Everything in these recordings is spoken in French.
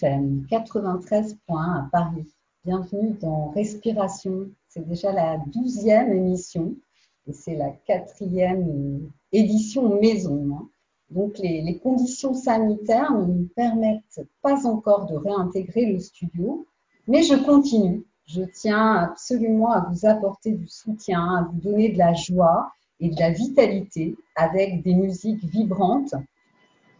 FM 93 points à Paris. Bienvenue dans Respiration. C'est déjà la douzième émission et c'est la quatrième édition maison. hein. Donc les conditions sanitaires ne nous permettent pas encore de réintégrer le studio, mais je continue. Je tiens absolument à vous apporter du soutien, à vous donner de la joie et de la vitalité avec des musiques vibrantes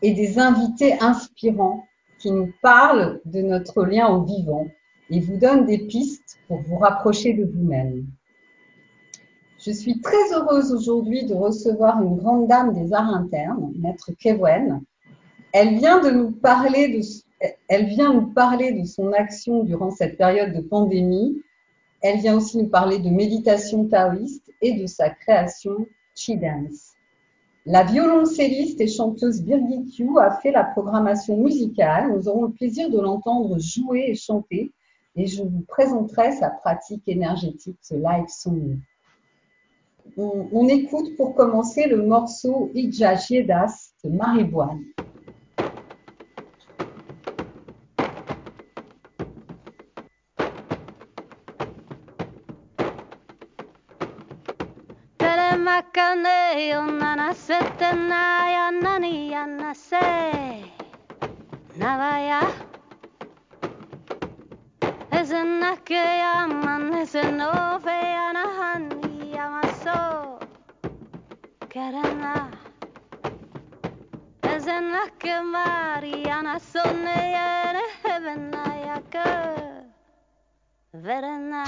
et des invités inspirants qui nous parlent de notre lien au vivant et vous donnent des pistes pour vous rapprocher de vous-même. Je suis très heureuse aujourd'hui de recevoir une grande dame des arts internes, Maître Kewen. Elle vient de nous parler de, nous parler de son action durant cette période de pandémie. Elle vient aussi nous parler de méditation taoïste et de sa création Chi Dance. La violoncelliste et chanteuse Birgit Yu a fait la programmation musicale. Nous aurons le plaisir de l'entendre jouer et chanter et je vous présenterai sa pratique énergétique, ce live song. On, écoute pour commencer le morceau Ija Jiedas de Mariboine. 茜よ七せてなやなにやなせなわやえぜなけやまねぜのべやなはにやまそうけれなえぜなけまりやなそねやねへべなやくべれな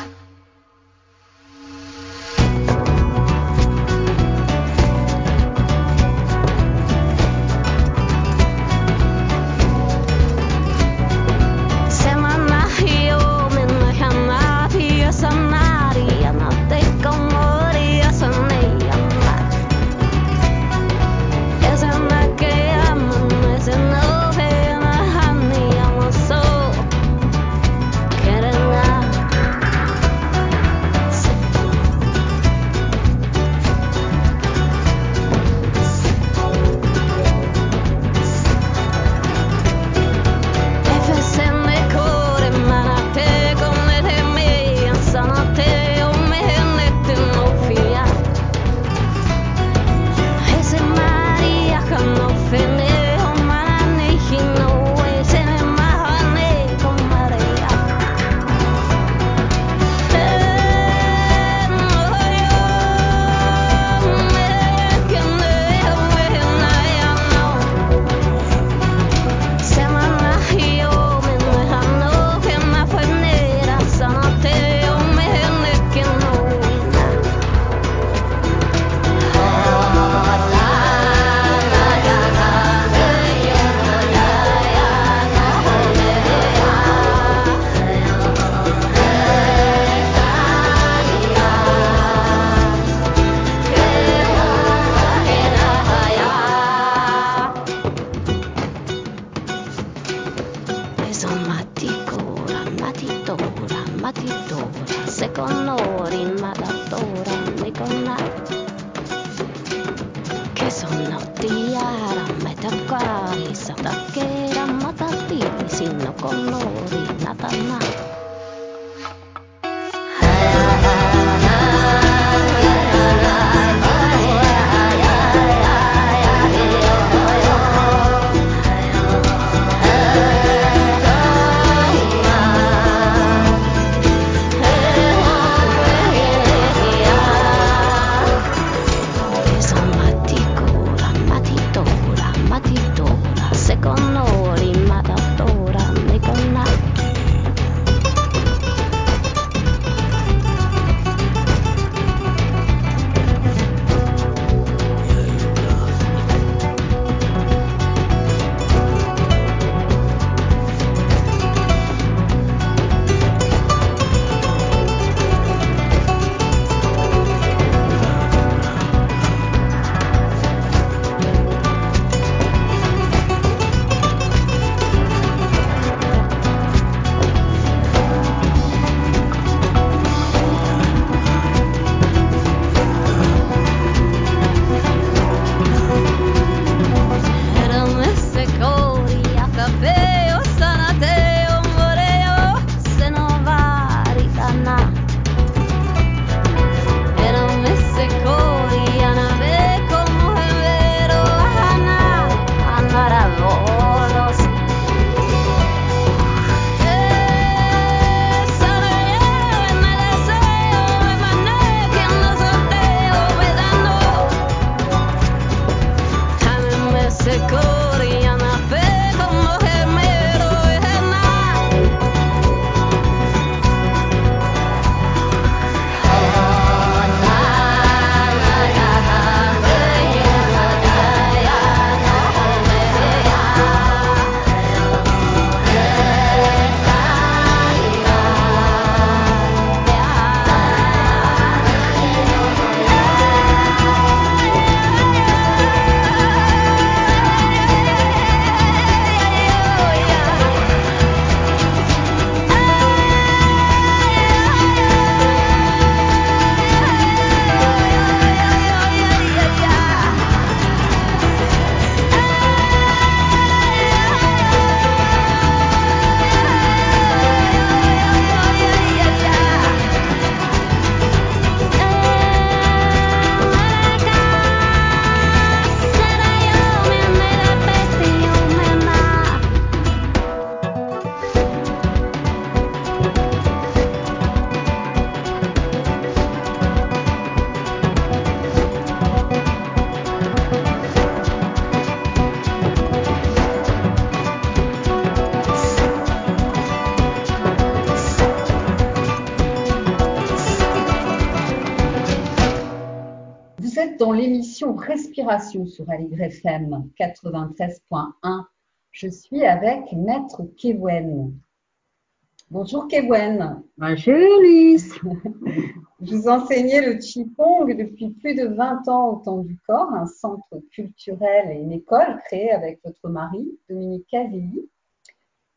Respiration sur Aligre FM 93.1. Je suis avec Maître Kewen. Bonjour Kewen. Bonjour Lise. Vous enseignez le Qigong depuis plus de 20 ans au Temps du Corps, un centre culturel et une école créée avec votre mari, Dominique Cavilly.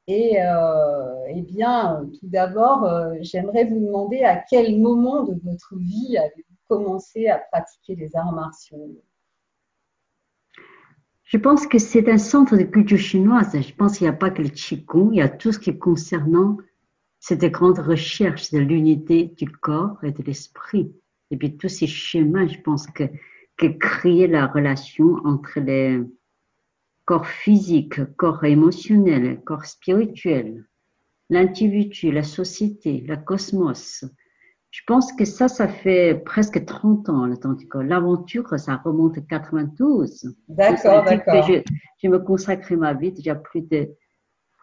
Et euh, eh bien, tout d'abord, euh, j'aimerais vous demander à quel moment de votre vie avez-vous commencé à pratiquer les arts martiaux Je pense que c'est un centre de culture chinoise. Je pense qu'il n'y a pas que le Qigong, il y a tout ce qui est concernant cette grande recherche de l'unité du corps et de l'esprit. Et puis tous ces schémas, je pense que, que créer la relation entre les corps physiques, corps émotionnel, corps spirituel, l'individu, la société, la cosmos. Je pense que ça, ça fait presque 30 ans, le temps du corps. L'aventure, ça remonte à 92. D'accord, d'accord. Je, je me consacrais ma vie déjà plus de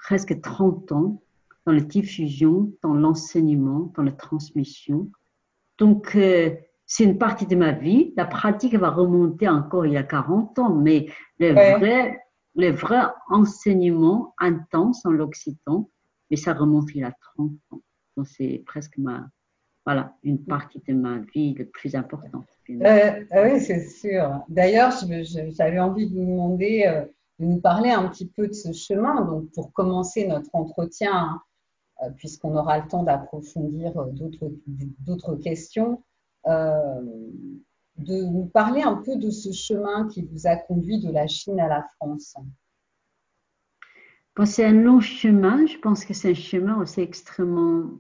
presque 30 ans dans la diffusion, dans l'enseignement, dans la transmission. Donc, euh, c'est une partie de ma vie. La pratique va remonter encore il y a 40 ans, mais le Ouais. vrai, le vrai enseignement intense en l'occitan, mais ça remonte il y a 30 ans. Donc, c'est presque ma, voilà, une partie de ma vie le plus importante. Euh, ah oui, c'est sûr. D'ailleurs, j'avais envie de vous demander euh, de nous parler un petit peu de ce chemin. Donc, pour commencer notre entretien, hein, euh, puisqu'on aura le temps d'approfondir d'autres d'autres questions, euh, de nous parler un peu de ce chemin qui vous a conduit de la Chine à la France. Bon, c'est un long chemin. Je pense que c'est un chemin aussi extrêmement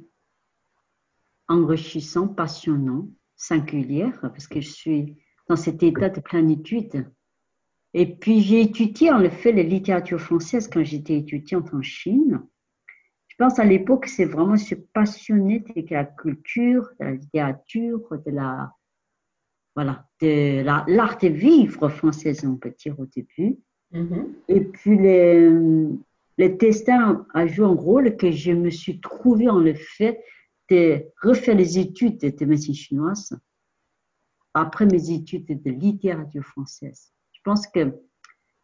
enrichissant, passionnant, singulier, parce que je suis dans cet état de plénitude. Et puis, j'ai étudié en effet la littérature française quand j'étais étudiante en Chine. Je pense à l'époque, c'est vraiment se passionner de la culture, de la littérature, de la, voilà, de la- l'art de vivre française, on peut dire au début. Mhm. Et puis, le, le destin a joué un rôle que je me suis trouvé en le fait de refaire les études de médecine chinoise après mes études de littérature française. Je pense que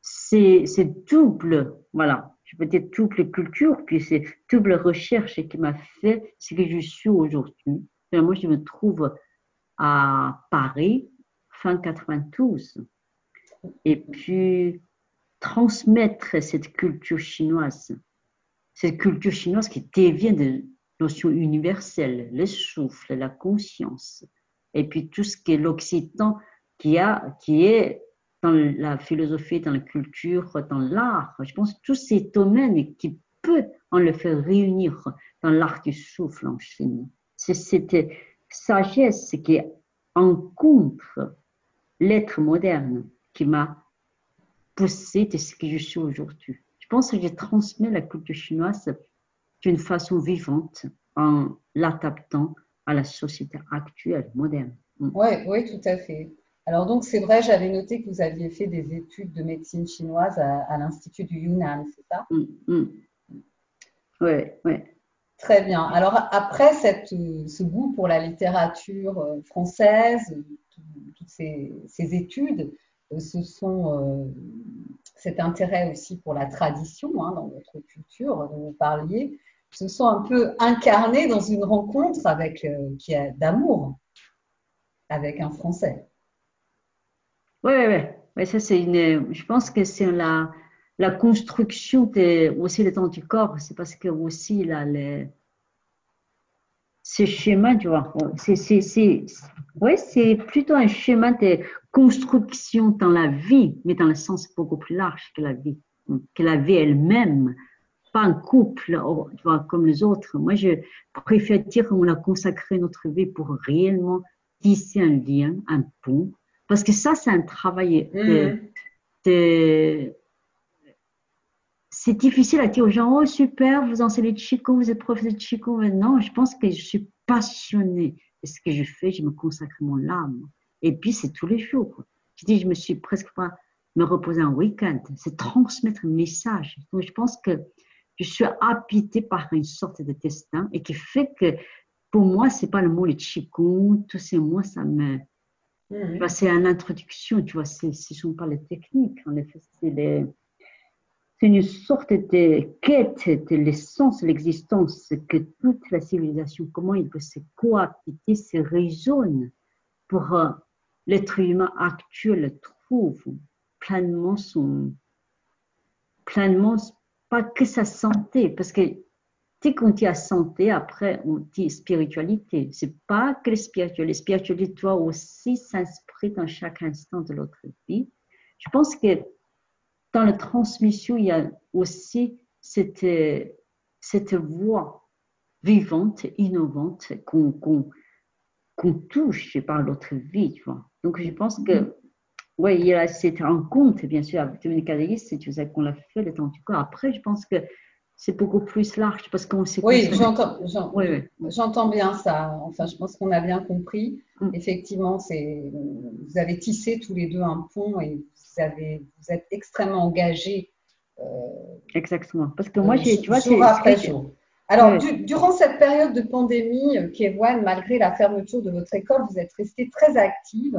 c'est c'est double, voilà, je peux dire double culture, puis c'est double recherche qui m'a fait ce que je suis aujourd'hui. Moi, je me trouve à Paris, fin 92. Et puis, transmettre cette culture chinoise, cette culture chinoise qui devient de notions universelles, le souffle, la conscience, et puis tout ce qui est l'occitan qui, qui est dans la philosophie, dans la culture, dans l'art. Je pense que tous ces domaines qui peuvent en le faire réunir dans l'art du souffle en Chine. C'est cette sagesse qui rencontre l'être moderne qui m'a poussé de ce que je suis aujourd'hui. Je pense que je transmets la culture chinoise d'une façon vivante en l'adaptant à la société actuelle, moderne. Mm. Oui, oui, tout à fait. Alors donc c'est vrai, j'avais noté que vous aviez fait des études de médecine chinoise à, à l'Institut du Yunnan, c'est ça? Mm, mm. Ouais, ouais. Très bien. Alors après cette, ce goût pour la littérature euh, française, tout- toutes ces, ces études, euh, ce sont euh, cet intérêt aussi pour la tradition hein, dans notre culture dont vous parliez, se sont un peu incarnés dans une rencontre avec euh, qui a d'amour avec un Français. Ouais, ouais. Ouais, ça, c'est une, je pense que c'est la, construction aussi le temps du corps. C'est parce que aussi, là, les, ce schéma, tu vois, c'est, c'est, c'est, ouais, c'est plutôt un schéma de construction dans la vie, mais dans le sens beaucoup plus large que la vie, que la vie elle-même, pas un couple, oh, tu vois, comme les autres. Moi, je préfère dire qu'on a consacré notre vie pour réellement tisser un lien, un pont, parce que ça, c'est un travail de, Mhm. de- c'est difficile à dire aux gens, oh super, vous enseignez de Qigong, vous êtes professeur de. Mais Non, je pense que je suis passionnée de ce que je fais, je me consacre mon âme. Et puis, c'est tous les jours. Je dis, je me suis presque pas me reposer un week-end. C'est transmettre un message. Donc, je pense que je suis habitée par une sorte de destin et qui fait que pour moi, c'est pas le mot le Qigong, tous ces mots, ça me, vois, c'est une introduction, tu vois, ce ne sont pas les techniques, en effet, c'est les- c'est une sorte de quête de l'essence de l'existence que toute la civilisation, comment il peut se cohabiter, se raisonne pour euh, l'être humain actuel trouve pleinement son, pleinement, pas que sa santé, parce que dès qu'on dit à santé, après on dit spiritualité. C'est pas que le spirituel. Le spiritualité doit aussi s'inscrire dans chaque instant de notre vie. Je pense que dans la transmission, il y a aussi cette, cette voix vivante, innovante qu'on qu'on touche par notre vie. Tu vois. Donc je pense que oui, il y a cette rencontre, bien sûr, avec Dominique Adélis, c'est tu sais qu'on l'a fait le temps du corps. Après, je pense que c'est beaucoup plus large parce qu'on s'est Oui, j'entends, j'en- Oui, oui. j'entends bien ça. Enfin, je pense qu'on a bien compris. Mm. Effectivement, c'est, vous avez tissé tous les deux un pont et vous avez, vous êtes extrêmement engagés euh, Exactement. Parce que moi, euh, j'ai, tu vois, jour après jour. Alors, Oui. du- durant cette période de pandémie, euh, Kéwan, malgré la fermeture de votre école, vous êtes restée très active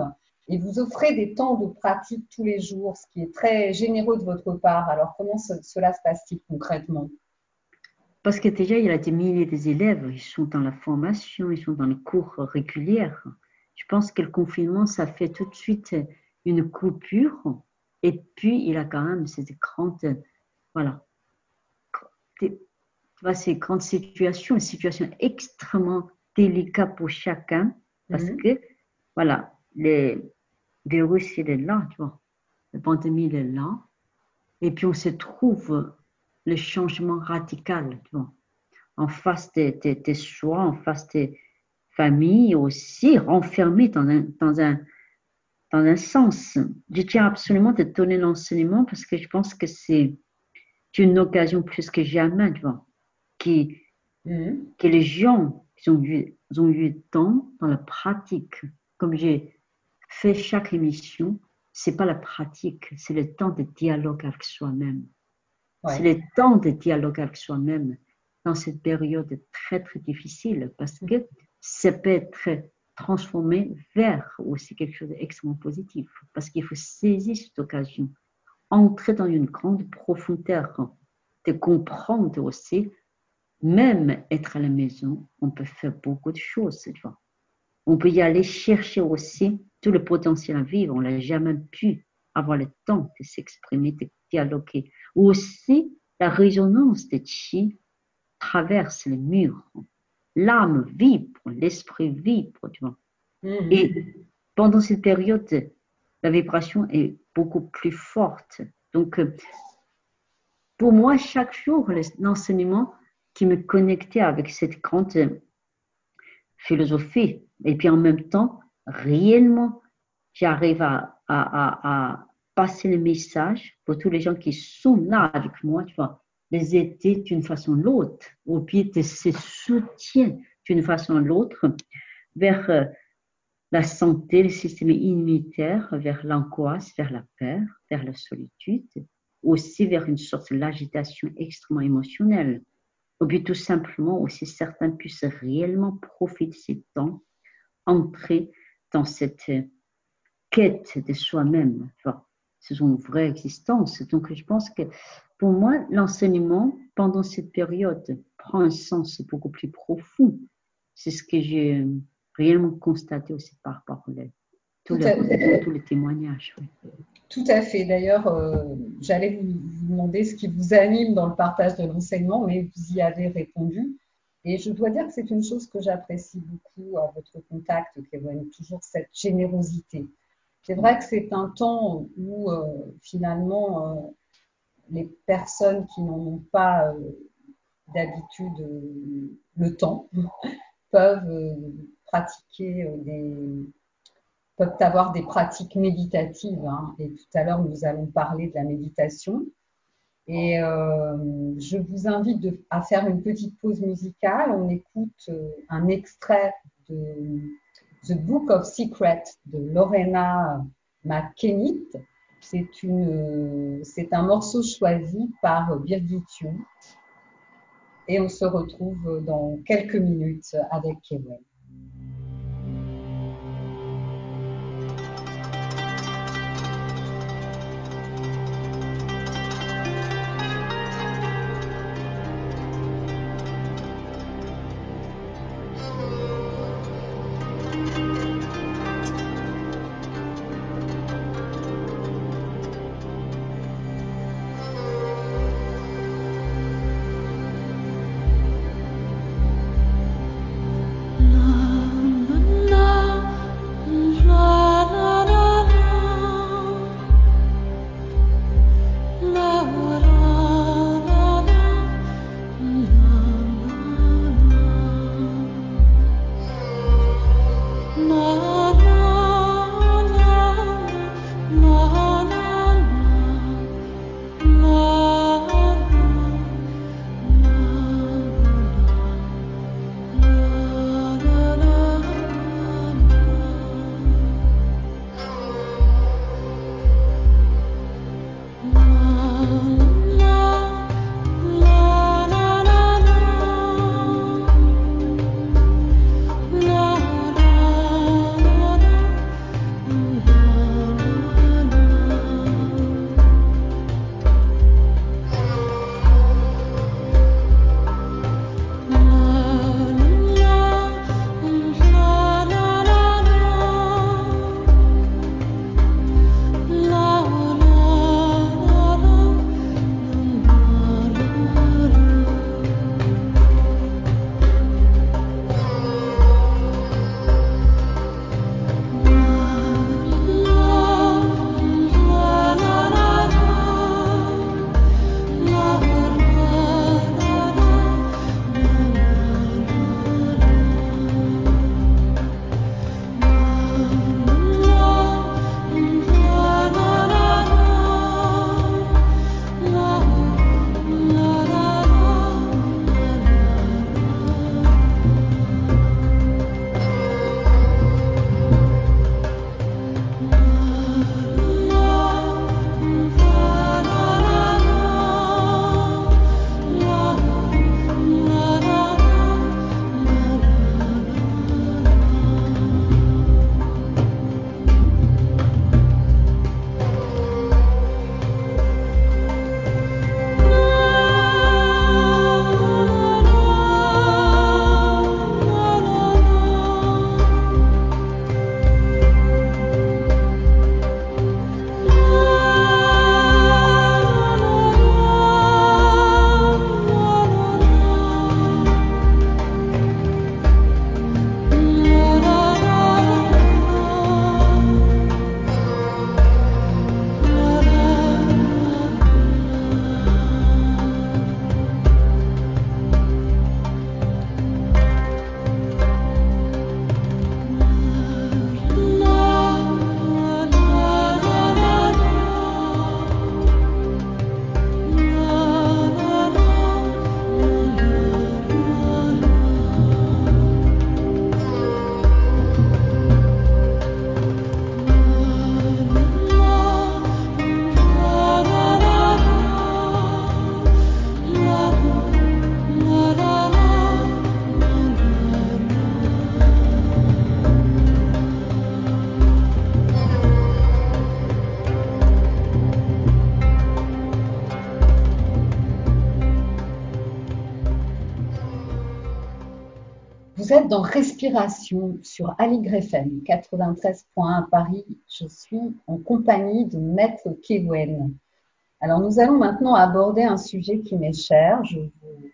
et vous offrez des temps de pratique tous les jours, ce qui est très généreux de votre part. Alors, comment ce- cela se passe-t-il concrètement? Parce que déjà, il y a des milliers d'élèves, ils sont dans la formation, ils sont dans les cours réguliers. Je pense que le confinement, ça fait tout de suite une coupure. Et puis, il a quand même cette grande, voilà, ces grandes situations, une situation extrêmement délicate pour chacun. Parce Mhm. que, voilà, le virus, il est là, tu vois. La pandémie, il est là. Et puis, on se trouve le changement radical, tu vois en face des, des, des choix, en face des familles aussi, renfermées dans un, dans un, dans un sens. Je tiens absolument de donner l'enseignement parce que je pense que c'est une occasion plus que jamais, tu vois, qui, Mhm. que les gens qui ont eu, ont eu le temps dans la pratique, comme j'ai fait chaque émission, c'est pas la pratique, c'est le temps de dialogue avec soi-même. C'est le temps de dialogue avec soi-même dans cette période très très difficile parce que ça peut être transformé vers aussi quelque chose d'extrêmement positif parce qu'il faut saisir cette occasion, entrer dans une grande profondeur, de comprendre aussi, même être à la maison, on peut faire beaucoup de choses, tu vois. On peut y aller chercher aussi tout le potentiel à vivre. On n'a jamais pu avoir le temps de s'exprimer, de dialoguer. Ou aussi, la résonance de chi traverse les murs. L'âme vibre, l'esprit vibre, tu vois. Et pendant cette période, la vibration est beaucoup plus forte. Donc, euh, pour moi, chaque jour, l'enseignement qui me connectait avec cette grande euh, philosophie, et puis en même temps, réellement, j'arrive à, passer le message pour tous les gens qui sont là avec moi, tu vois, les aider d'une façon ou l'autre, ou bien de se soutien d'une façon ou l'autre vers euh, la santé, le système immunitaire, vers l'angoisse, vers la peur, vers la solitude, aussi vers une sorte d'agitation extrêmement émotionnelle. Ou bien tout simplement aussi certains puissent réellement profiter de ces temps, entrer dans cette euh, quête de soi-même. Enfin, c'est une vraie existence. Donc je pense que pour moi, l'enseignement pendant cette période prend un sens beaucoup plus profond. C'est ce que j'ai réellement constaté aussi par rapport à tous les, tous les témoignages. oui. Tout à fait. D'ailleurs, euh, j'allais vous, vous demander ce qui vous anime dans le partage de l'enseignement, mais vous y avez répondu. Et je dois dire que c'est une chose que j'apprécie beaucoup à votre contact, Kevin, toujours cette générosité. C'est vrai que c'est un temps où euh, finalement euh, les personnes qui n'en ont pas euh, d'habitude le temps peuvent pratiquer peuvent avoir des pratiques méditatives. hein. Et tout à l'heure, nous allons parler de la méditation. Et euh, je vous invite à faire une petite pause musicale. On écoute euh, un extrait de The Book of Secrets de Lorena McKennitt. C'est une, c'est un morceau choisi par Birgit Young. Et on se retrouve dans quelques minutes avec Kevin. Dans Respiration sur Ali Greffen, 93.1 à Paris. Je suis en compagnie de Maître Kewen. Alors, nous allons maintenant aborder un sujet qui m'est cher. Je vous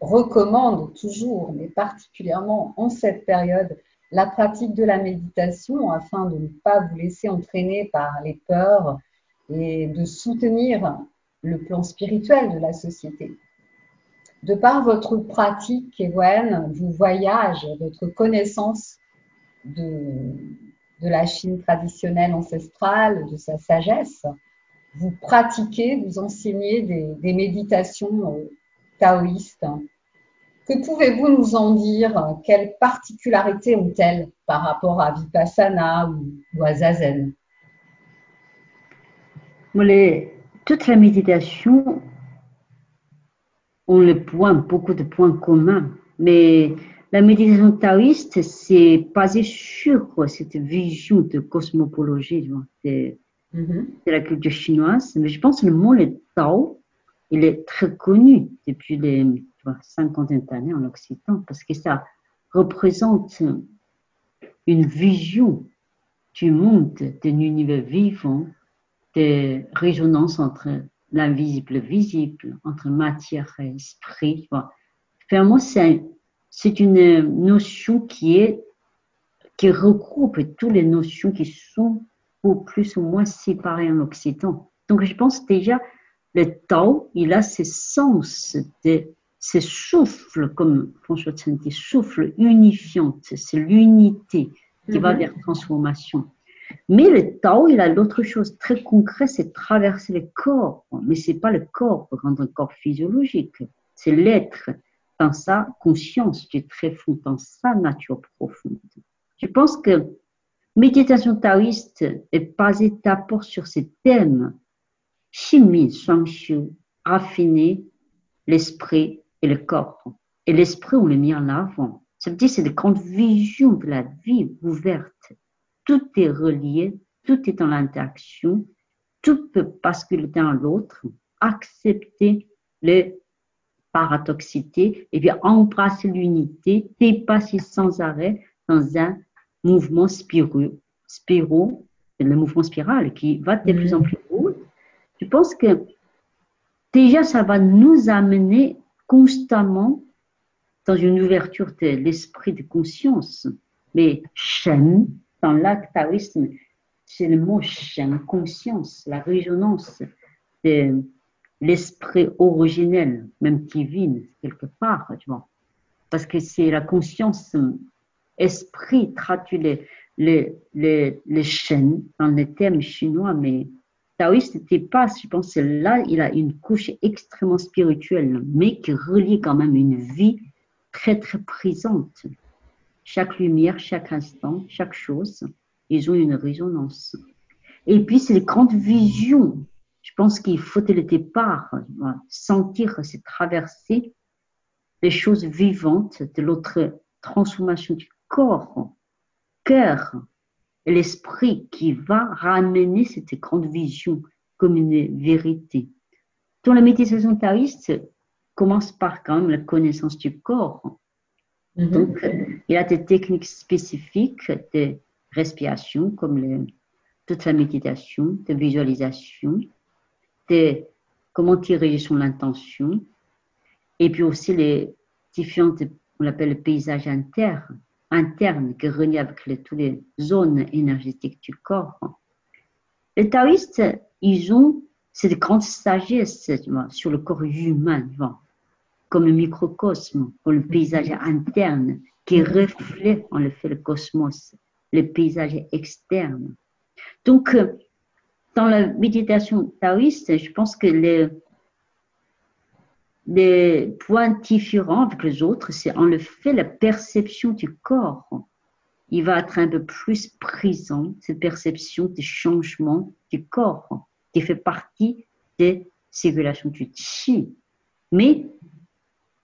recommande toujours, mais particulièrement en cette période, la pratique de la méditation afin de ne pas vous laisser entraîner par les peurs et de soutenir le plan spirituel de la société de par votre pratique, Ewen, vos voyages, votre connaissance de, la Chine traditionnelle ancestrale, de sa sagesse, vous pratiquez, vous enseignez des, méditations euh, taoïstes. Que pouvez-vous nous en dire? Quelles particularités ont-elles par rapport à Vipassana ou, ou à Zazen? Toute la méditation on le point, beaucoup de points communs. Mais la méditation taoïste, c'est basé sur cette vision de cosmopologie de, mm-hmm. de, la culture chinoise. Mais je pense que le mot le Tao, il est très connu depuis les cinquantaine d'années en Occident parce que ça représente une vision du monde, d'un univers vivant, de résonance entre l'invisible visible, entre matière et esprit. Enfin, moi, c'est une notion qui est qui regroupe toutes les notions qui sont au plus ou moins séparées en Occident. Donc, je pense déjà, le Tao, il a ce sens de ce souffle, comme François dit, souffle unifiant, c'est l'unité qui va mm-hmm. vers transformation. Mais le Tao, il a l'autre chose très concrète, c'est traverser le corps. Mais c'est pas le corps dans un corps physiologique, c'est l'être dans sa conscience du très fond, dans sa nature profonde. Je pense que méditation taoïste est basée d'abord sur ces thèmes Shimi, Shangshu, raffiner l'esprit et le corps. Et l'esprit, on le mis en avant. Ça veut dire c'est des grandes visions de la vie ouverte tout est relié, tout est dans l'interaction, tout peut basculer dans l'autre, accepter les paradoxité et puis embrasser l'unité, dépasser sans arrêt dans un mouvement spirou, spiro, le mouvement spiral qui va de plus en mm. plus haut. Je pense que déjà ça va nous amener constamment dans une ouverture de l'esprit de conscience. Mais Shen, dans l'acte taoïsme, c'est le mot Shen, conscience, la résonance de l'esprit originel, même divine, quelque part, tu. Parce que c'est la conscience, esprit traduit les, les, les, dans les termes chinois, mais taoïste n'était pas, je pense, là, il a une couche extrêmement spirituelle, mais qui relie quand même une vie très, très présente. Chaque lumière, chaque instant, chaque chose, ils ont une résonance. Et puis, c'est les grandes visions. Je pense qu'il faut dès le départ sentir c'est traverser les choses vivantes de l'autre transformation du corps, cœur et l'esprit qui va ramener cette grande vision comme une vérité. Dans la méditation taoïste commence par quand même la connaissance du corps. Mm-hmm. Donc, il y a des techniques spécifiques de respiration, comme toute la méditation, de visualisation, de comment tirer son intention, et puis aussi les différentes, on appelle le paysage interne, interne qui relie avec toutes les zones énergétiques du corps. Les taoïstes, ils ont cette grande sagesse sur le corps humain comme le microcosme, comme le paysage interne qui reflète en fait le cosmos, le paysage externe. Donc, euh, dans la méditation taoïste, je pense que les, les points différents avec les autres, c'est en le fait la perception du corps. Il va être un peu plus présent, cette perception des changements du corps, qui fait partie des circulations du chi. Mais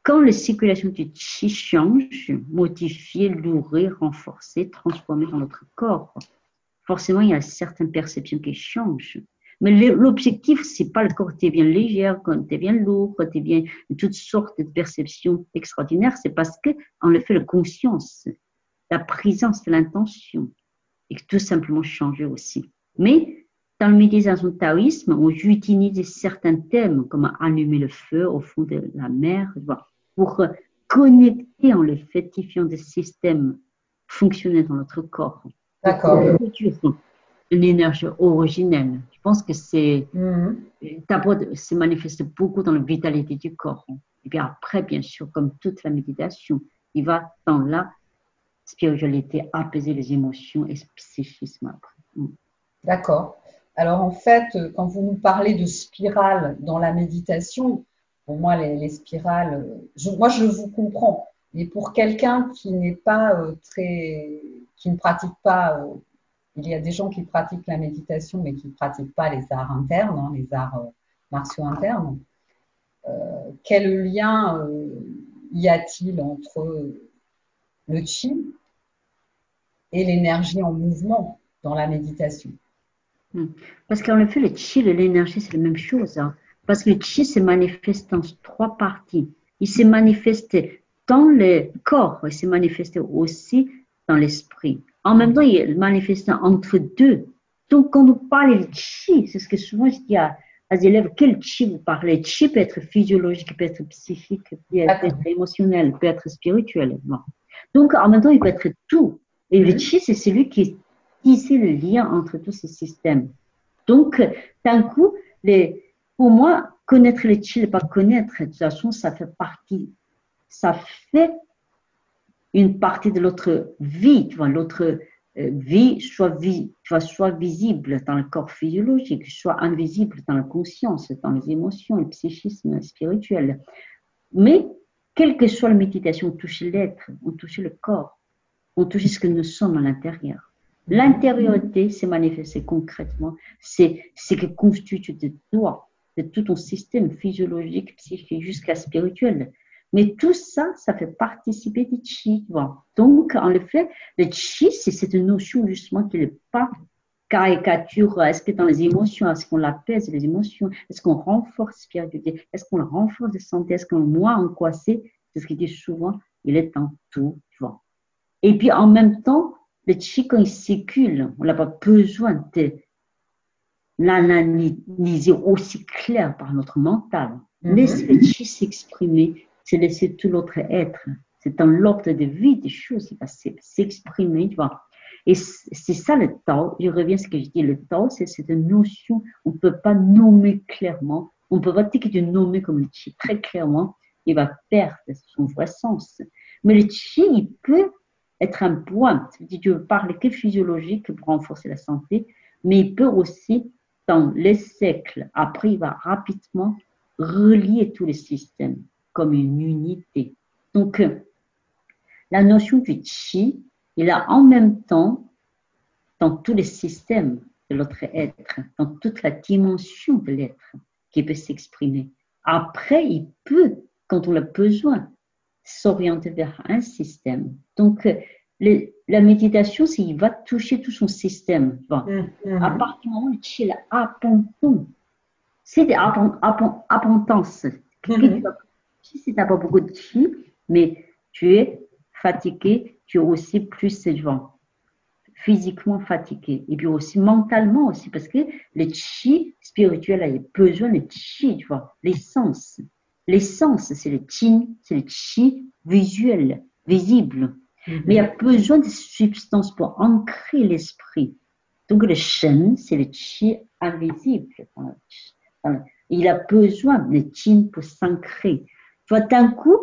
quand la circulation du chi change, modifiée, lourée, renforcée, transformée dans notre corps, forcément, il y a certaines perceptions qui changent. Mais le- l'objectif, c'est pas le corps devient légère, quand devient lourd, quand devient toutes sortes de perceptions extraordinaires, c'est parce que on le fait la conscience, la présence l'intention, et tout simplement changer aussi. Mais dans la méditation taoïsme, on utilise certains thèmes comme allumer le feu au fond de la mer, pour connecter en le fétifiant des systèmes fonctionnels dans notre corps. D'accord. Produire Une énergie originelle. Je pense que c'est d'abord se manifeste beaucoup dans la vitalité du corps. Et puis après, bien sûr, comme toute la méditation, il va dans la spiritualité apaiser les émotions et le psychisme après. Mm. D'accord. Alors en fait, quand vous nous parlez de spirale dans la méditation, pour moi, les, les spirales, euh, je- moi je vous comprends. Mais pour quelqu'un qui n'est pas euh, très, qui ne pratique pas, euh, il y a des gens qui pratiquent la méditation, mais qui ne pratiquent pas les arts internes, hein, les arts martiaux internes. Quel lien y a-t-il entre le chi et l'énergie en mouvement dans la méditation? Parce qu'en effet, le chi et l'énergie, c'est la même chose. hein. Parce que le chi se manifeste en trois parties. Il se manifeste dans le corps, il se manifeste aussi dans l'esprit. En même temps, il est manifesté entre deux. Donc, quand on parle de chi, c'est ce que souvent je dis à, à des élèves, quel chi vous parlez? Le chi peut être physiologique, peut être psychique, peut être émotionnel, peut être spirituel. Donc, en même temps, il peut être tout. Et le Mhm. chi, c'est celui qui tisse le lien entre tous ces systèmes. Donc, d'un coup, les, pour moi, connaître ne pas connaître, de toute façon, ça fait partie, ça fait une partie de notre vie, tu vois, l'autre euh, vie soit, vi- tu vois, soit visible dans le corps physiologique, soit invisible dans la conscience, dans les émotions, le psychisme spirituel. Mais, quelle que soit la méditation, on touche l'être, on touche le corps, on touche ce que nous sommes à l'intérieur. L'intériorité s'est manifestée concrètement, c'est ce que constitue de toi, de tout ton système physiologique, psychique, jusqu'à spirituel. Mais tout ça, ça fait participer du chi. Donc, en effet, le chi, c'est cette notion justement qui n'est pas caricature. Est-ce que dans les émotions, est-ce qu'on l'apaise les émotions? Est-ce qu'on renforce la spiritualité? Est-ce qu'on renforce la santé? Est-ce qu'on moi angoissé C'est? Ce qu'il dit souvent, il est en tout. Tu. Et puis en même temps, le chi, quand il circule, on n'a pas besoin de l'analyser aussi clair par notre mental. Mhm. Laisser le chi s'exprimer, c'est laisser tout l'autre être. C'est dans l'ordre de vie des choses, il va s'exprimer, tu vois. Et c'est ça le Tao. Je reviens à ce que je dis. Le Tao, c'est cette notion, on ne peut pas nommer clairement. On ne peut pas dire que de nommer comme le chi très clairement, il va perdre son vrai sens. Mais le chi, il peut être un point. Tu veux parler que physiologique pour renforcer la santé, mais il peut aussi, dans les siècles, après, va rapidement relier tous les systèmes comme une unité. Donc, la notion du chi, il a en même temps, dans tous les systèmes de notre être, dans toute la dimension de l'être, qui peut s'exprimer. Après, il peut, quand on a besoin, s'orienter vers un système. Donc, la méditation, c'est il va toucher tout son système. Bon. Mhm. À partir du moment où le chi est abondant, c'est des Mhm. tu as- Si tu n'as pas beaucoup de chi, mais tu es fatigué, tu es aussi plus vent, physiquement fatigué. Et puis aussi mentalement aussi, parce que le chi spirituel a besoin de chi, tu vois, l'essence. L'essence, c'est le chi, c'est le chi visuel, visible. Mhm. Mais il y a besoin de substances pour ancrer l'esprit. Donc le shen, c'est le chi invisible. Il a besoin de chi pour s'ancrer. Tu vois, d'un coup,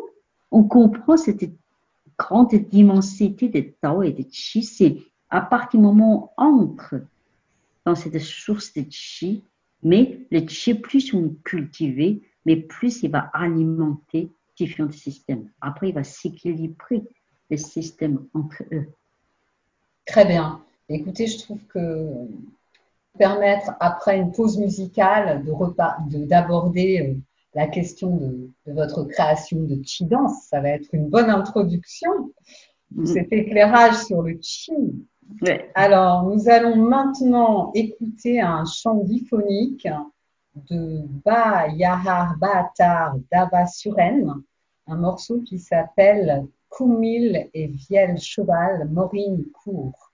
on comprend cette grande dimension de Tao et de Chi. C'est à partir du moment où on entre dans cette source de Chi, mais le Chi, plus on cultive, mais plus il va alimenter différents systèmes. Après, il va s'équilibrer les systèmes entre eux. Très bien. Écoutez, je trouve que permettre, après une pause musicale, de repa- de- d'aborder euh, la question de, de votre création de chi dance, ça va être une bonne introduction. Mhm. Cet éclairage sur le chi. Alors, nous allons maintenant écouter un chant diphonique de Ba Yahar Baatar Dava Suren, un morceau qui s'appelle Koumil et Viel Cheval Maureen Court.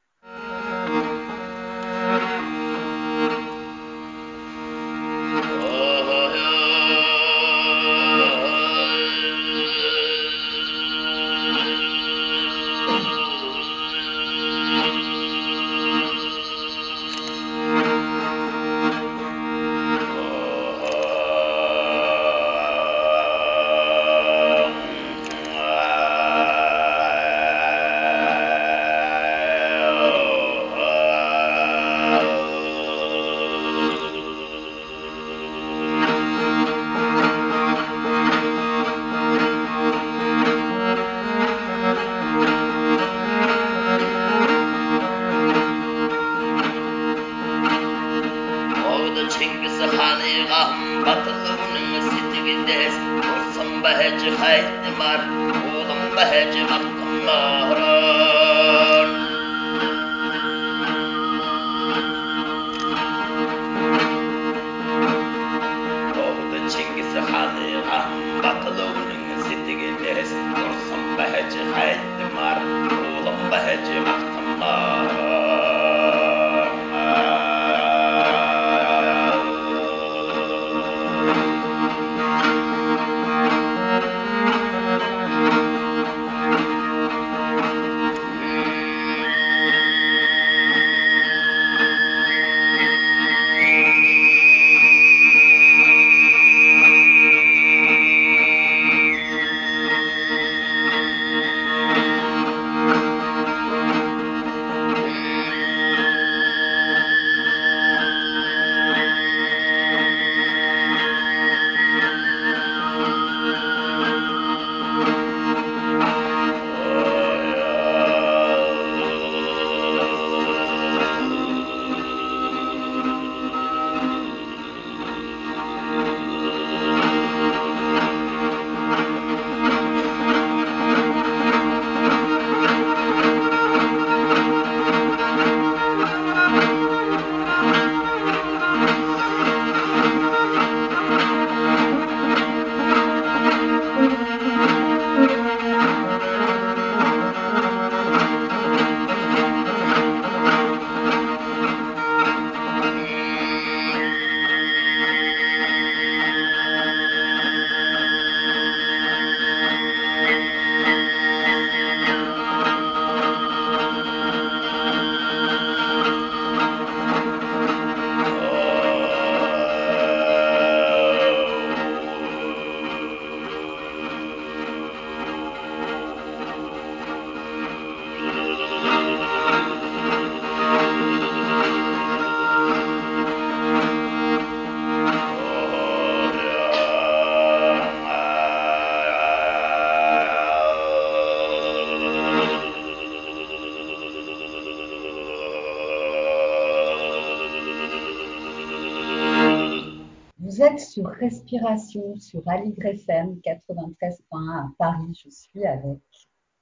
Sur Respiration sur Aligre FM 93.1 à Paris. Je suis avec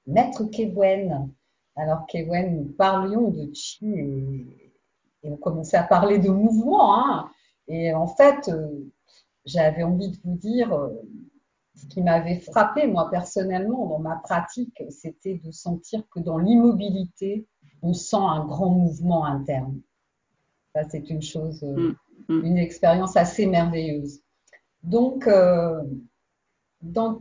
Maître Kewen. Alors Kewen, nous parlions de chi et, et on commençait à parler de mouvement. hein. Et en fait, euh, j'avais envie de vous dire, euh, ce qui m'avait frappé moi personnellement dans ma pratique, c'était de sentir que dans l'immobilité, on sent un grand mouvement interne. Ça, c'est une chose, euh, Mm, mm. une expérience assez merveilleuse. Donc, euh, dans-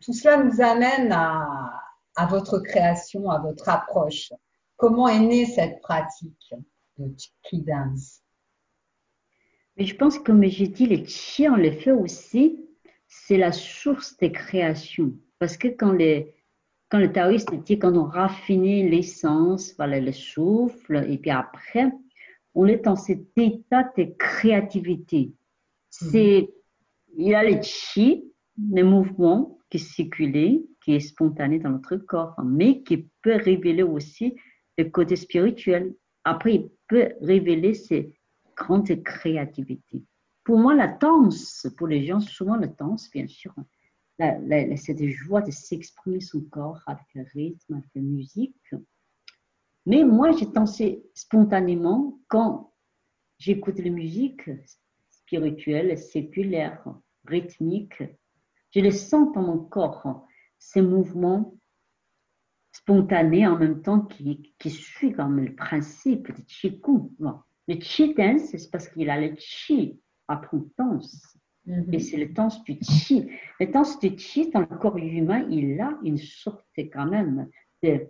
tout cela nous amène à, à votre création, à votre approche. Comment est née cette pratique de Chi Dance Mais je pense que, comme j'ai dit, le chi, on le fait aussi, c'est la source des créations. Parce que quand, les, quand le taoïste dit, quand on raffine l'essence, voilà, le souffle, et puis après, on est dans cet état de créativité. C'est, il y a le chi, le mouvement qui circule, qui est spontané dans notre corps, mais qui peut révéler aussi le côté spirituel. Après, il peut révéler ses grandes créativités. Pour moi, la danse, pour les gens, souvent la danse, bien sûr, la- la- c'est des joies de s'exprimer son corps avec le rythme, avec la musique. Mais moi, j'ai dansé spontanément quand j'écoute la musique spirituelle, séculaire, rythmique. Je le sens dans mon corps, ces mouvements spontanés en même temps qui, qui suit comme le principe du Qigong. Le Qi dance, c'est parce qu'il a le Qi après danse. Mhm. Et c'est le danse du Qi. Le danse du Qi dans le corps humain, il a une sorte quand même de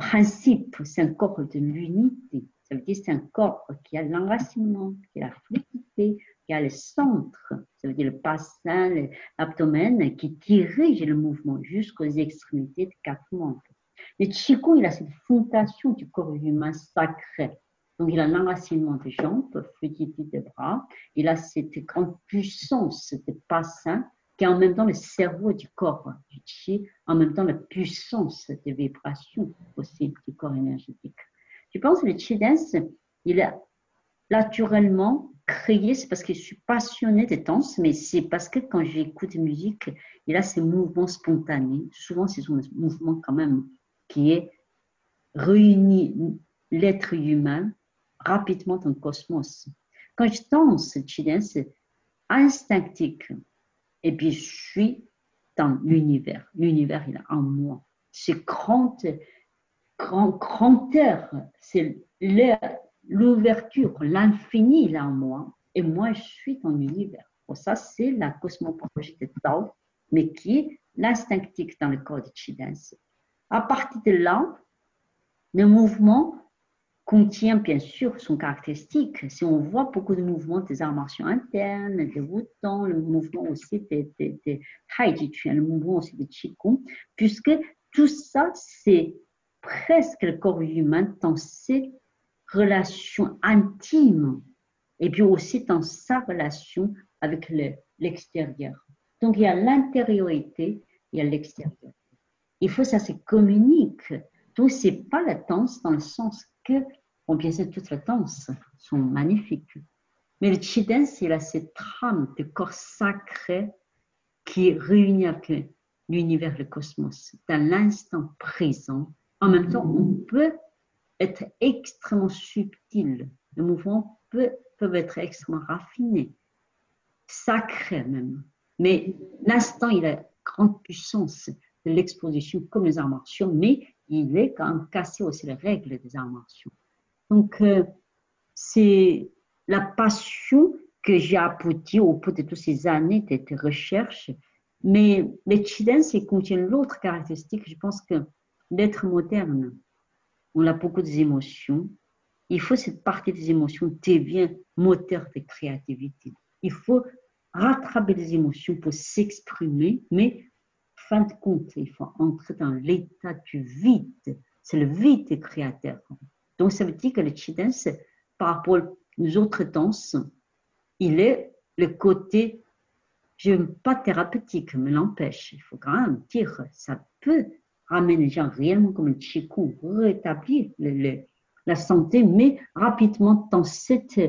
principe, c'est un corps de l'unité. Ça veut dire que c'est un corps qui a l'enracinement, qui a la fluidité, qui a le centre, ça veut dire le bassin, l'abdomen, qui dirige le mouvement jusqu'aux extrémités de quatre membres. Le Qigong, il a cette fondation du corps humain sacré. Donc, il a l'enracinement des jambes, fluidité des bras, il a cette grande puissance de bassin qui est en même temps le cerveau du corps du Qi, en même temps la puissance des vibrations aussi du corps énergétique. Je pense que le dance, il est naturellement créé, c'est parce que je suis passionnée de danse, mais c'est parce que quand j'écoute de musique, il a ces mouvements spontanés. Souvent, c'est un mouvement quand même qui est réuni l'être humain rapidement dans le cosmos. Quand je danse c'est instinctif. Et puis, je suis dans l'univers. L'univers, il est en moi. C'est grand, grand, grandeur. C'est l'air- l'ouverture, l'infini, est en moi. Et moi, je suis dans l'univers. Bon, ça, c'est la cosmologie de Tao, mais qui est l'instinctif dans le corps de Qi dance. À partir de là, le mouvement contient bien sûr son caractéristique. Si on voit beaucoup de mouvements des arts martiaux internes, des Wutang, le mouvement aussi des, des, des le mouvement aussi des Qigong, puisque tout ça, c'est presque le corps humain dans ses relations intimes et puis aussi dans sa relation avec le- l'extérieur. Donc il y a l'intériorité, il y a l'extérieur. Il faut que ça se communique. Donc c'est pas la danse dans le sens que, bon bien sûr toutes les danses sont magnifiques, mais le il a cette trame de corps sacré qui est réuni avec l'univers, le cosmos, dans l'instant présent. En même temps, on peut être extrêmement subtil. Les mouvements peuvent être extrêmement raffinés, sacrés même. Mais l'instant, il a grande puissance de l'exposition comme les arts martiaux, mais il est quand même cassé aussi les règles des arts martiaux. Donc, euh, c'est la passion que j'ai abouti au bout de toutes ces années de, de recherche. Mais les Chidens, ils contiennent l'autre caractéristique. Je pense que l'être moderne, on a beaucoup d'émotions. Il faut cette partie des émotions devient moteur de créativité. Il faut rattraper les émotions pour s'exprimer, mais fin de compte, il faut entrer dans l'état du vide. C'est le vide créateur. Donc, ça veut dire que le dance, par rapport aux autres danses, il est le côté, je pas thérapeutique, mais l'empêche. Il faut quand même dire, ça peut ramener les gens réellement comme le Qigong, rétablir le- le- la santé, mais rapidement dans cette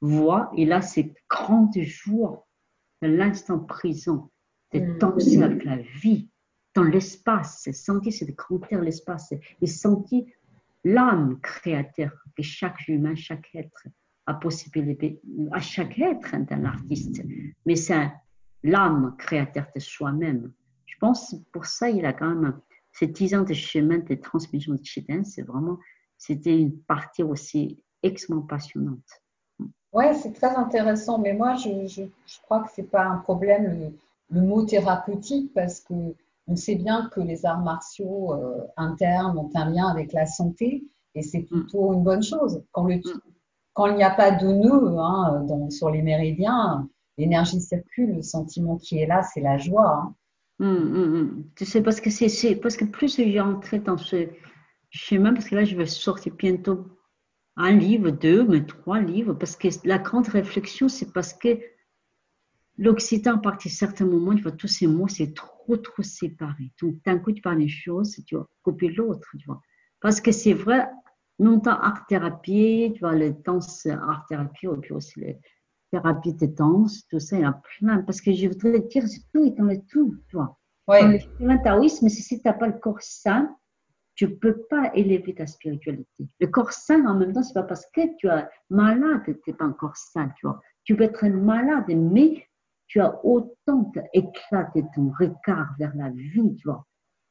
voie, il a cette grande joie de l'instant présent, de Mm. danser avec la vie dans l'espace, sentir cette grandeur de l'espace et sentir l'âme créateur que chaque humain, chaque être a possibilité, à chaque être est un artiste, mais c'est l'âme créateur de soi-même. Je pense pour ça, il a quand même ces dix ans de chemin de transmission de Chidin, c'est vraiment, c'était une partie aussi extrêmement passionnante. Ouais, c'est très intéressant, mais moi, je, je, je crois que c'est pas un problème, le, le mot thérapeutique, parce que on sait bien que les arts martiaux euh, internes ont un lien avec la santé, et c'est plutôt une bonne chose. Quand, le, quand il n'y a pas de nœud hein, dans, sur les méridiens, l'énergie circule, le sentiment qui est là, c'est la joie. hein. Hum. Tu sais, parce que c'est, c'est- parce que plus j'ai entré dans ce chemin, parce que là, je vais sortir bientôt un livre, deux, mais trois livres, parce que la grande réflexion, c'est parce que l'Occident, à partir de certains moments, il voit tous ces mots, c'est trop, trop séparé. Donc, d'un coup, tu parles d'une chose, tu vas couper l'autre, tu vois. Parce que c'est vrai, longtemps art-thérapie, tu vois, le danse art-thérapie, et puis aussi les thérapies de danse, tout ça, il y en a plein. Parce que je voudrais dire, c'est tout est dans le tout. Ouais. Dans le chemin taoïsme, c'est si tu n'as pas le corps sain, tu peux pas élever ta spiritualité. Le corps sain, en même temps, c'est pas parce que tu es malade que tu n'es pas encore sain, tu vois. Tu peux être malade, mais tu as autant éclaté ton regard vers la vie, tu vois.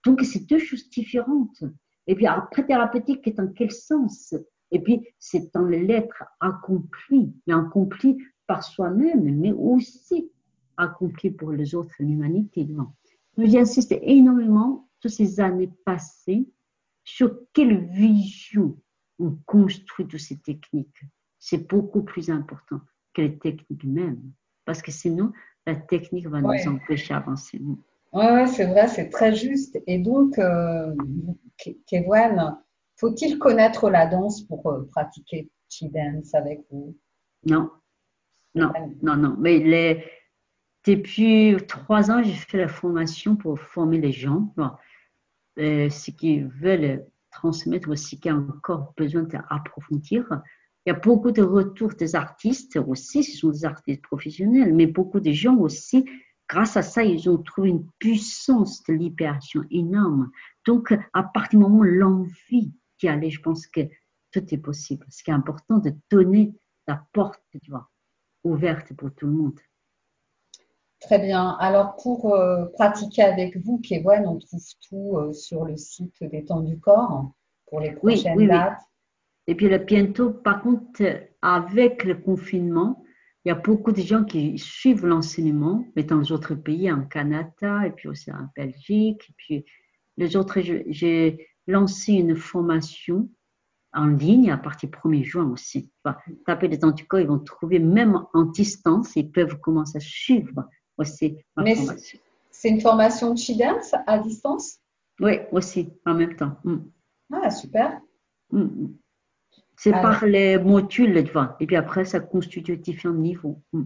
Donc, c'est deux choses différentes. Et puis, après, thérapeutique est en quel sens? Et puis, c'est dans l'être accompli, mais accompli par soi-même, mais aussi accompli pour les autres, l'humanité. J'insiste énormément, toutes ces années passées, sur quelle vision on construit toutes ces techniques. C'est beaucoup plus important que les techniques mêmes, parce que sinon, la technique va nous empêcher d'avancer. Oui, c'est vrai, c'est très juste. Et donc, euh, faut-il connaître la danse pour euh, pratiquer Chi Dance avec vous? Non, non, non, non. Mais les, depuis trois ans, j'ai fait la formation pour former les gens. Euh, ce qui veulent transmettre aussi qui a encore besoin d'approfondir. Il y a beaucoup de retours des artistes aussi, ce sont des artistes professionnels, mais beaucoup de gens aussi grâce à ça, ils ont trouvé une puissance de libération énorme. Donc, à partir du moment où l'envie d'y aller, je pense que tout est possible. Ce qui est important de donner la porte, tu vois, ouverte pour tout le monde. Très bien. Alors, pour euh, pratiquer avec vous, Kéwen, on trouve tout euh, sur le site des temps du corps pour les prochaines dates. Et puis là, bientôt, par contre, avec le confinement, il y a beaucoup de gens qui suivent l'enseignement, mais dans les autres pays, en Canada, et puis aussi en Belgique, et puis les autres, j'ai lancé une formation en ligne à partir du 1er juin aussi. Enfin, taper les anticorps, ils vont trouver, même en distance, ils peuvent commencer à suivre aussi ma mais. C'est une formation de Dance à distance? Oui, aussi, en même temps. Mm. Ah, super. Mm, mm. C'est par les modules, tu vois. Et puis après, ça constitue différents niveaux. Mm.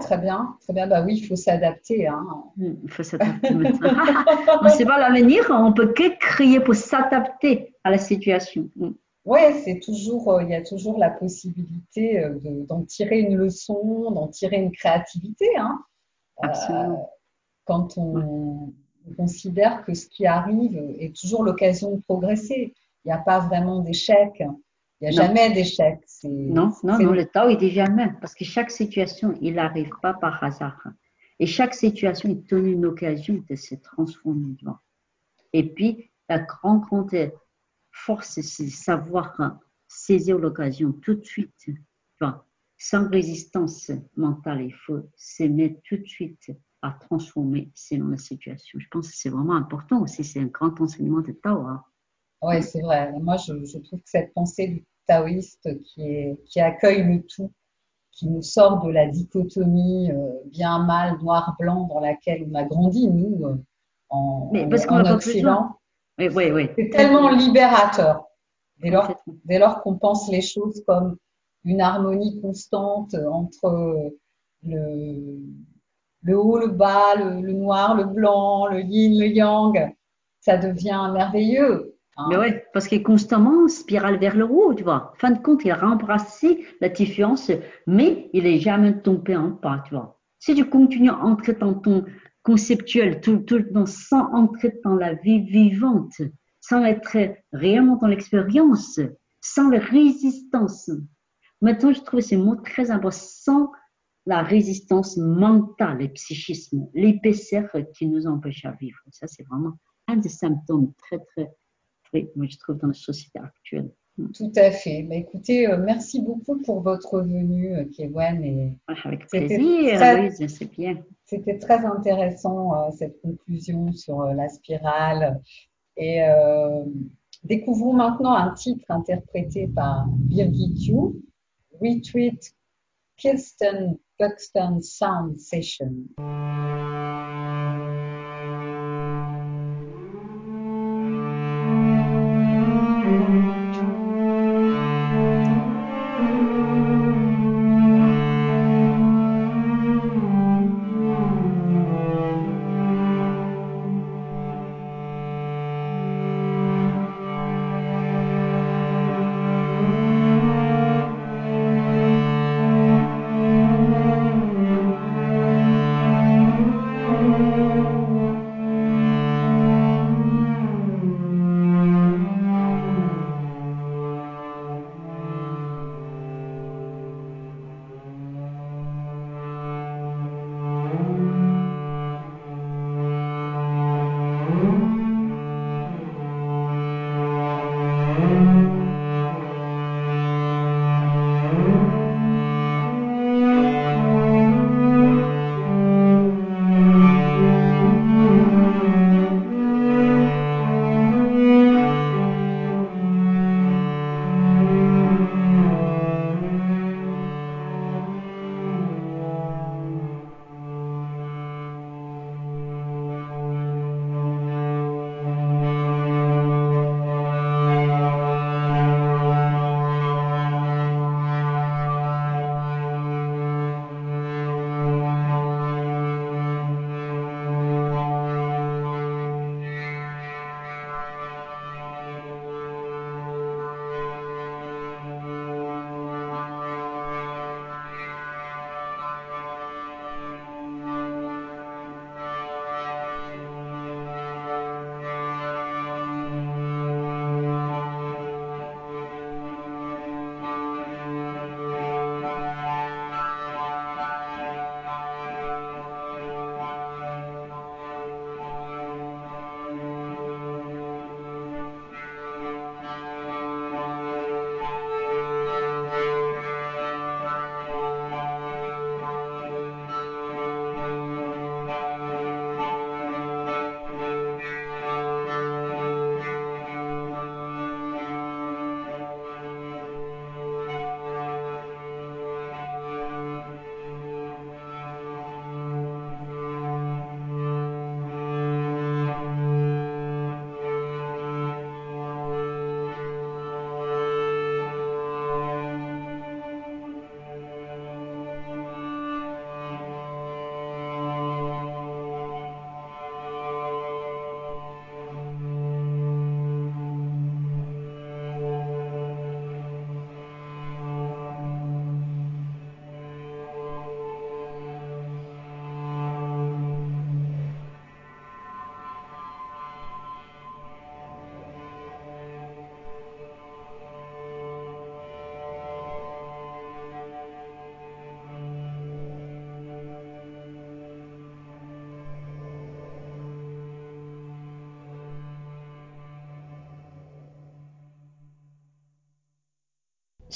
Très bien. Très bien. Bah oui, il faut s'adapter. Hein. Il faut s'adapter on ne sait pas l'avenir, on peut que crier pour s'adapter à la situation. Mm. Oui, c'est toujours, euh, il y a toujours la possibilité euh, d'en tirer une leçon, d'en tirer une créativité. Hein. Euh, quand on, on considère que ce qui arrive est toujours l'occasion de progresser. Il n'y a pas vraiment d'échec. Il n'y a jamais d'échec. Non, non, non, le Tao, il dit jamais. Parce que chaque situation, il n'arrive pas par hasard. Et chaque situation est une occasion de se transformer. Et puis, la grande, grande force, c'est savoir saisir l'occasion tout de suite. sans résistance mentale, il faut se mettre tout de suite à transformer selon la situation. Je pense que c'est vraiment important aussi. C'est un grand enseignement de Tao. Hein. Oui, c'est vrai. Moi, je, trouve que cette pensée du taoïste qui, est, qui accueille le tout, qui nous sort de la dichotomie euh, bien-mal, noir-blanc dans laquelle on a grandi, nous, euh, en, Mais parce en, Occident. Oui, oui, oui. C'est tellement libérateur. Dès lors, dès lors qu'on pense les choses comme une harmonie constante entre le, le haut, le bas, le, le noir, le blanc, le yin, le yang, ça devient merveilleux. Hein? Mais ouais, parce qu'il est constamment spirale vers le haut, tu vois. Fin de compte, il a rembrassé la différence, mais il n'est jamais tombé en bas, tu vois. Si tu continues à entrer dans ton conceptuel, tout, tout sans entrer dans la vie vivante, sans être réellement dans l'expérience, sans la résistance. Maintenant, je trouve ces mots très importants. Sans la résistance mentale et psychisme, l'épaisseur qui nous empêche à vivre. Ça, c'est vraiment un des symptômes très, très moi je trouve, dans la société actuelle. Tout à fait. Bah, écoutez, euh, merci beaucoup pour votre venue, euh, Kewan. Et ah, Avec plaisir, c'est bien. C'était très intéressant, euh, cette conclusion sur la spirale. Et découvrons maintenant un titre interprété par Birgit Yu, Retreat Kirsten Buxton Sound Session.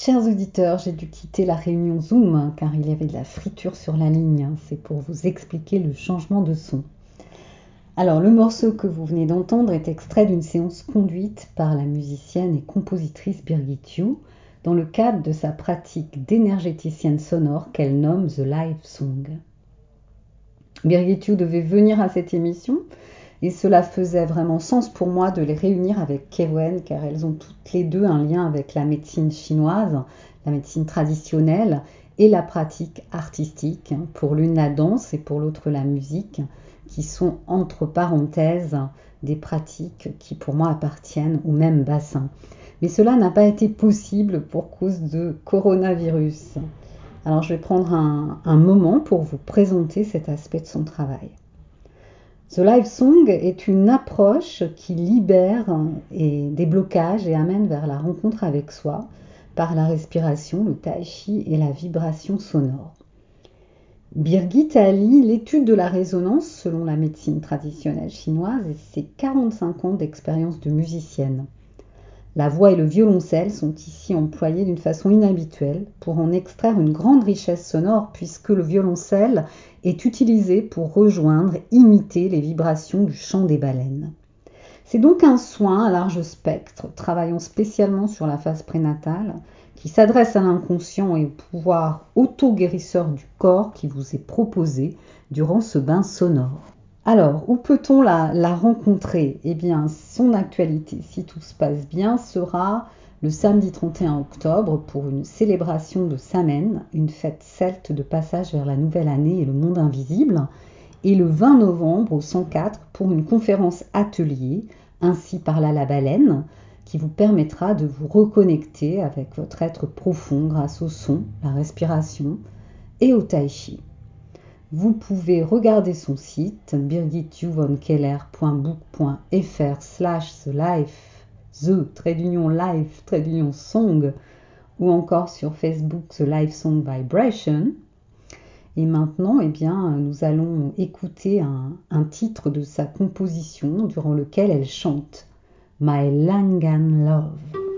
Chers auditeurs, j'ai dû quitter la réunion Zoom hein, car il y avait de la friture sur la ligne. C'est pour vous expliquer le changement de son. Alors, le morceau que vous venez d'entendre est extrait d'une séance conduite par la musicienne et compositrice Birgit Yu dans le cadre de sa pratique d'énergéticienne sonore qu'elle nomme The Live Song. Birgit Yu devait venir à cette émission et cela faisait vraiment sens pour moi de les réunir avec Kewen, car elles ont toutes les deux un lien avec la médecine chinoise, la médecine traditionnelle et la pratique artistique. Pour l'une la danse et pour l'autre la musique, qui sont entre parenthèses des pratiques qui pour moi appartiennent au même bassin. Mais cela n'a pas été possible pour cause de coronavirus. Alors je vais prendre un, un moment pour vous présenter cet aspect de son travail. The Live Song est une approche qui libère et des blocages et amène vers la rencontre avec soi par la respiration, le tai chi et la vibration sonore. Birgit allie l'étude de la résonance selon la médecine traditionnelle chinoise et ses 45 ans d'expérience de musicienne. La voix et le violoncelle sont ici employés d'une façon inhabituelle pour en extraire une grande richesse sonore puisque le violoncelle est utilisé pour rejoindre, imiter les vibrations du chant des baleines. C'est donc un soin à large spectre, travaillant spécialement sur la phase prénatale, qui s'adresse à l'inconscient et au pouvoir auto-guérisseur du corps qui vous est proposé durant ce bain sonore. Alors, où peut-on la, rencontrer? Eh bien, son actualité, si tout se passe bien, sera le samedi 31 octobre pour une célébration de Samen, une fête celte de passage vers la nouvelle année et le monde invisible, et le 20 novembre au 104 pour une conférence atelier, ainsi par la baleine, qui vous permettra de vous reconnecter avec votre être profond grâce au son, la respiration et au tai chi. Vous pouvez regarder son site birgitjuvonkeller.book.fr slash the life, the trait d'union life, trait d'union song, ou encore sur Facebook The Life Song Vibration. Et maintenant, eh bien, nous allons écouter un, un titre de sa composition durant lequel elle chante My Langan Love.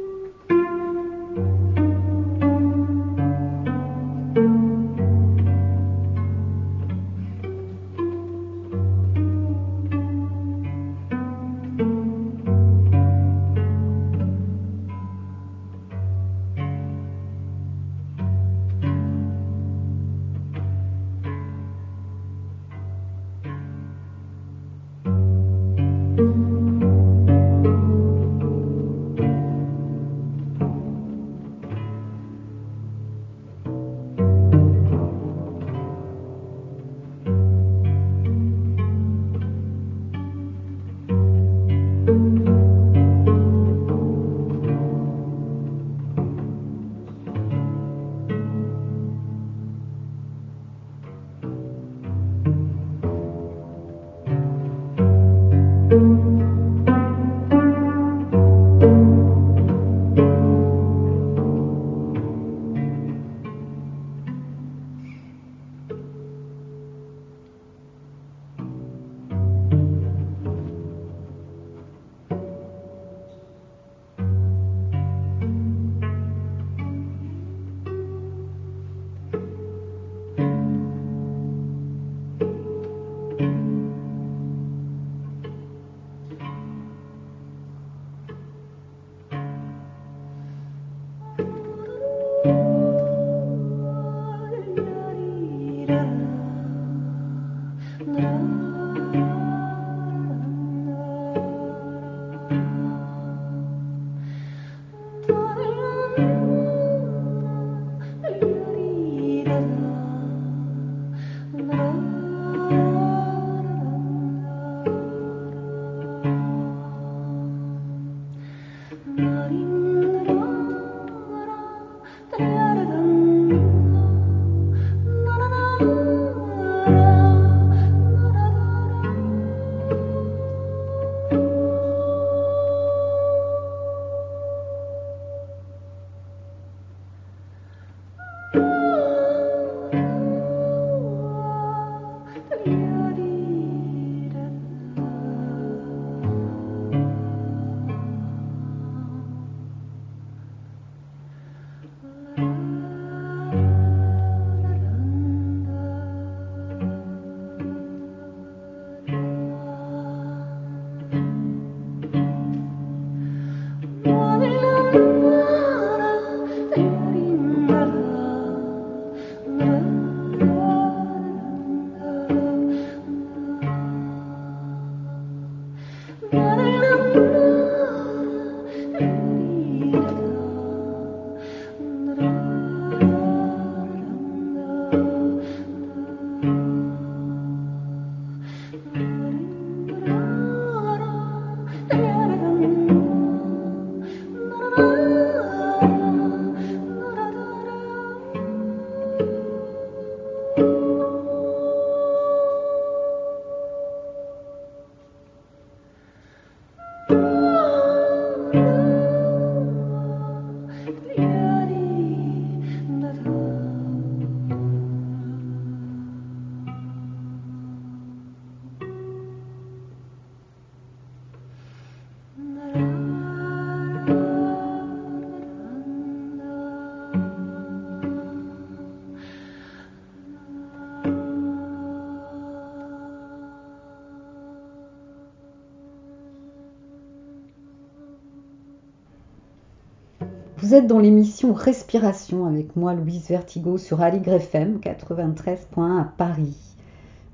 Vous êtes dans l'émission Respiration avec moi Louise Vertigo sur Aligre FM 93.1 à Paris.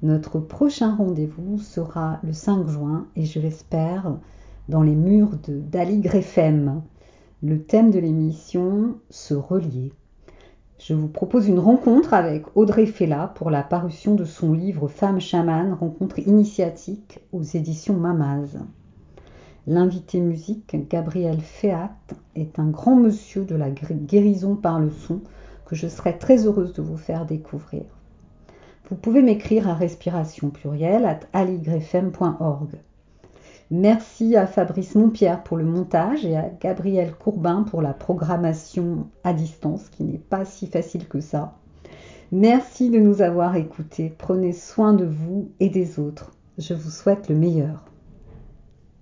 Notre prochain rendez-vous sera le 5 juin et je l'espère dans les murs d'Aligre FM. Le thème de l'émission se relier. Je vous propose une rencontre avec Audrey Fella pour la parution de son livre Femme chamane, rencontre initiatique aux éditions Mamaz. L'invité musique, Gabriel Féat, est un grand monsieur de la guérison par le son que je serai très heureuse de vous faire découvrir. Vous pouvez m'écrire à respiration plurielle at aligrefm.org. Merci à Fabrice Montpierre pour le montage et à Gabriel Courbin pour la programmation à distance, qui n'est pas si facile que ça. Merci de nous avoir écoutés. Prenez soin de vous et des autres. Je vous souhaite le meilleur.